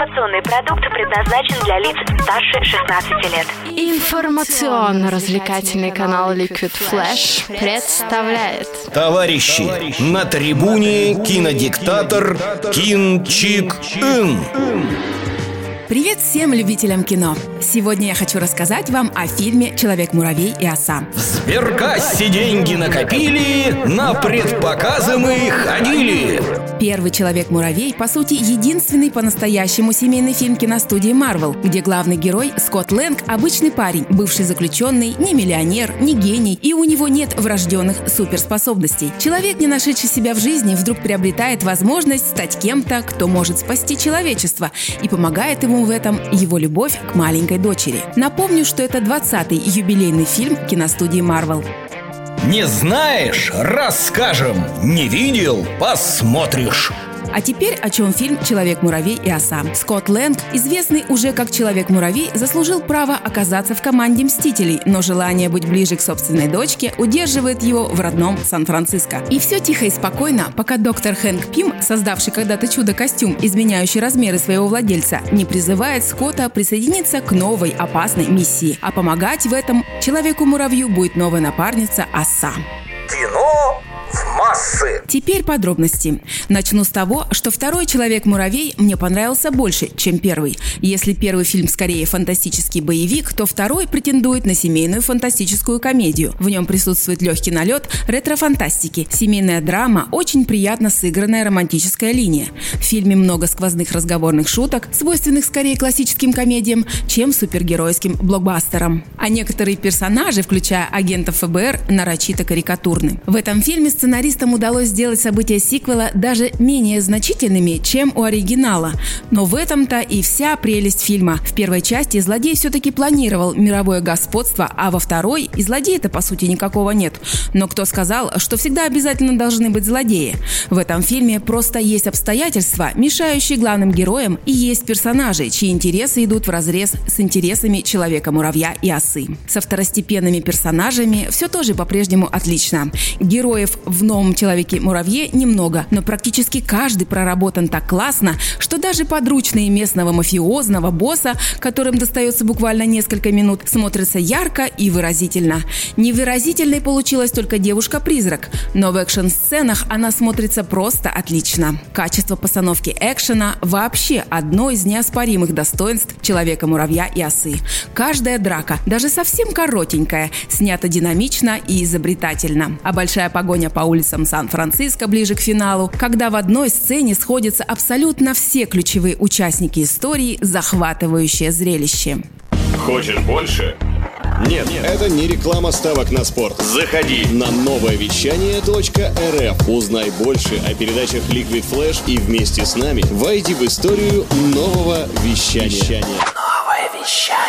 Информационный продукт предназначен для лиц старше 16 лет. Информационно-развлекательный канал Liquid Flash представляет Товарищи, на трибуне кинодиктатор Кин Чик Ин. Привет всем любителям кино! Сегодня я хочу рассказать вам о фильме «Человек-муравей и оса». В сберкассе деньги накопили, на предпоказы мы ходили. Первый «Человек-муравей» по сути единственный по-настоящему семейный фильм киностудии Marvel, где главный герой Скотт Лэнг – обычный парень, бывший заключенный, не миллионер, не гений, и у него нет врожденных суперспособностей. Человек, не нашедший себя в жизни, вдруг приобретает возможность стать кем-то, кто может спасти человечество, и помогает ему в этом его любовь к маленькой дочери. Напомню, что это 20-й юбилейный фильм киностудии Marvel. Не знаешь? Расскажем. Не видел? Посмотришь. А теперь о чем фильм «Человек-муравей и оса». Скотт Лэнг, известный уже как Человек-муравей, заслужил право оказаться в команде «Мстителей», но желание быть ближе к собственной дочке удерживает его в родном Сан-Франциско. И все тихо и спокойно, пока доктор Хэнк Пим, создавший когда-то чудо-костюм, изменяющий размеры своего владельца, не призывает Скотта присоединиться к новой опасной миссии. А помогать в этом Человеку-муравью будет новая напарница Оса. Массы. Теперь подробности. Начну с того, что второй «Человек-муравей» мне понравился больше, чем первый. Если первый фильм скорее фантастический боевик, то второй претендует на семейную фантастическую комедию. В нем присутствует легкий налет ретро-фантастики, семейная драма, очень приятно сыгранная романтическая линия. В фильме много сквозных разговорных шуток, свойственных скорее классическим комедиям, чем супергеройским блокбастерам. А некоторые персонажи, включая агентов ФБР, нарочито карикатурны. В этом фильме сценаристам удалось сделать события сиквела даже менее значительными, чем у оригинала. Но в этом-то и вся прелесть фильма. В первой части злодей все-таки планировал мировое господство, а во второй и злодея-то по сути никакого нет. Но кто сказал, что всегда обязательно должны быть злодеи? В этом фильме просто есть обстоятельства, мешающие главным героям, и есть персонажи, чьи интересы идут в разрез с интересами человека-муравья и осы. Со второстепенными персонажами все тоже по-прежнему отлично. Героев в новом «Человеке-муравье» немного, но практически каждый проработан так классно, что даже подручные местного мафиозного босса, которым достается буквально несколько минут, смотрятся ярко и выразительно. Невыразительной получилась только девушка-призрак, но в экшн-сценах она смотрится просто отлично. Качество постановки экшена вообще одно из неоспоримых достоинств «Человека-муравья» и осы. Каждая драка, даже совсем коротенькая, снята динамично и изобретательно. А большая погоня по улицам Сан-Франциско ближе к финалу, когда в одной сцене сходятся абсолютно все ключевые участники истории, захватывающее зрелище. Хочешь больше? Нет, это не реклама ставок на спорт. Заходи. На новое вещание .рф. Узнай больше о передачах Liquid Flash и вместе с нами войди в историю нового вещания. Новое вещание.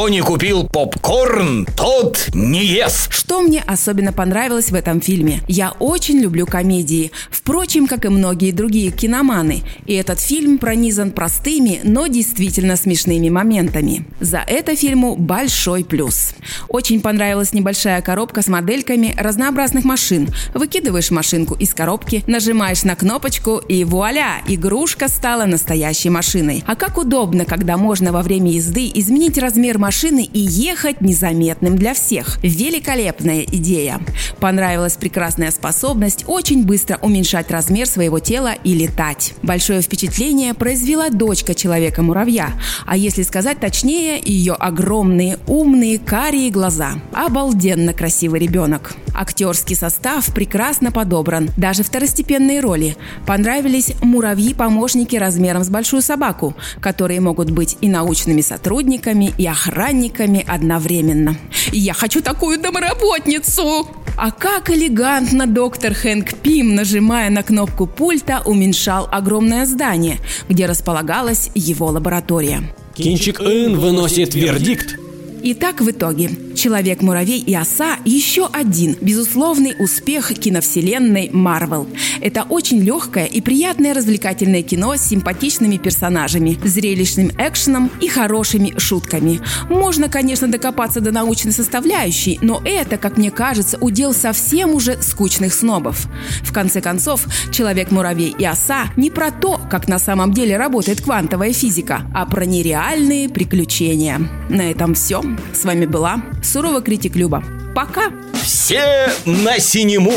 Кто не купил попкорн, тот не ест. Что мне особенно понравилось в этом фильме? Я очень люблю комедии. Впрочем, как и многие другие киноманы. И этот фильм пронизан простыми, но действительно смешными моментами. За это фильму большой плюс. Очень понравилась небольшая коробка с модельками разнообразных машин. Выкидываешь машинку из коробки, нажимаешь на кнопочку и вуаля, игрушка стала настоящей машиной. А как удобно, когда можно во время езды изменить размер машины и ехать незаметным для всех. Великолепная идея. Понравилась прекрасная способность очень быстро уменьшать размер своего тела и летать. Большое впечатление произвела дочка Человека-муравья, а если сказать точнее, ее огромные умные карие глаза. Обалденно красивый ребенок. Актерский состав прекрасно подобран, даже второстепенные роли. Понравились муравьи-помощники размером с большую собаку, которые могут быть и научными сотрудниками, и охранниками одновременно. Я хочу такую домработницу! А как элегантно доктор Хэнк Пим, нажимая на кнопку пульта, уменьшал огромное здание, где располагалась его лаборатория. Кинчик Ин выносит вердикт. Итак, в итоге, «Человек-муравей и оса» – еще один безусловный успех киновселенной Марвел. Это очень легкое и приятное развлекательное кино с симпатичными персонажами, зрелищным экшеном и хорошими шутками. Можно, конечно, докопаться до научной составляющей, но это, как мне кажется, удел совсем уже скучных снобов. В конце концов, «Человек-муравей и оса» не про то, как на самом деле работает квантовая физика, а про нереальные приключения. На этом все. С вами была Сурова Критик Люба. Пока! Все на синему!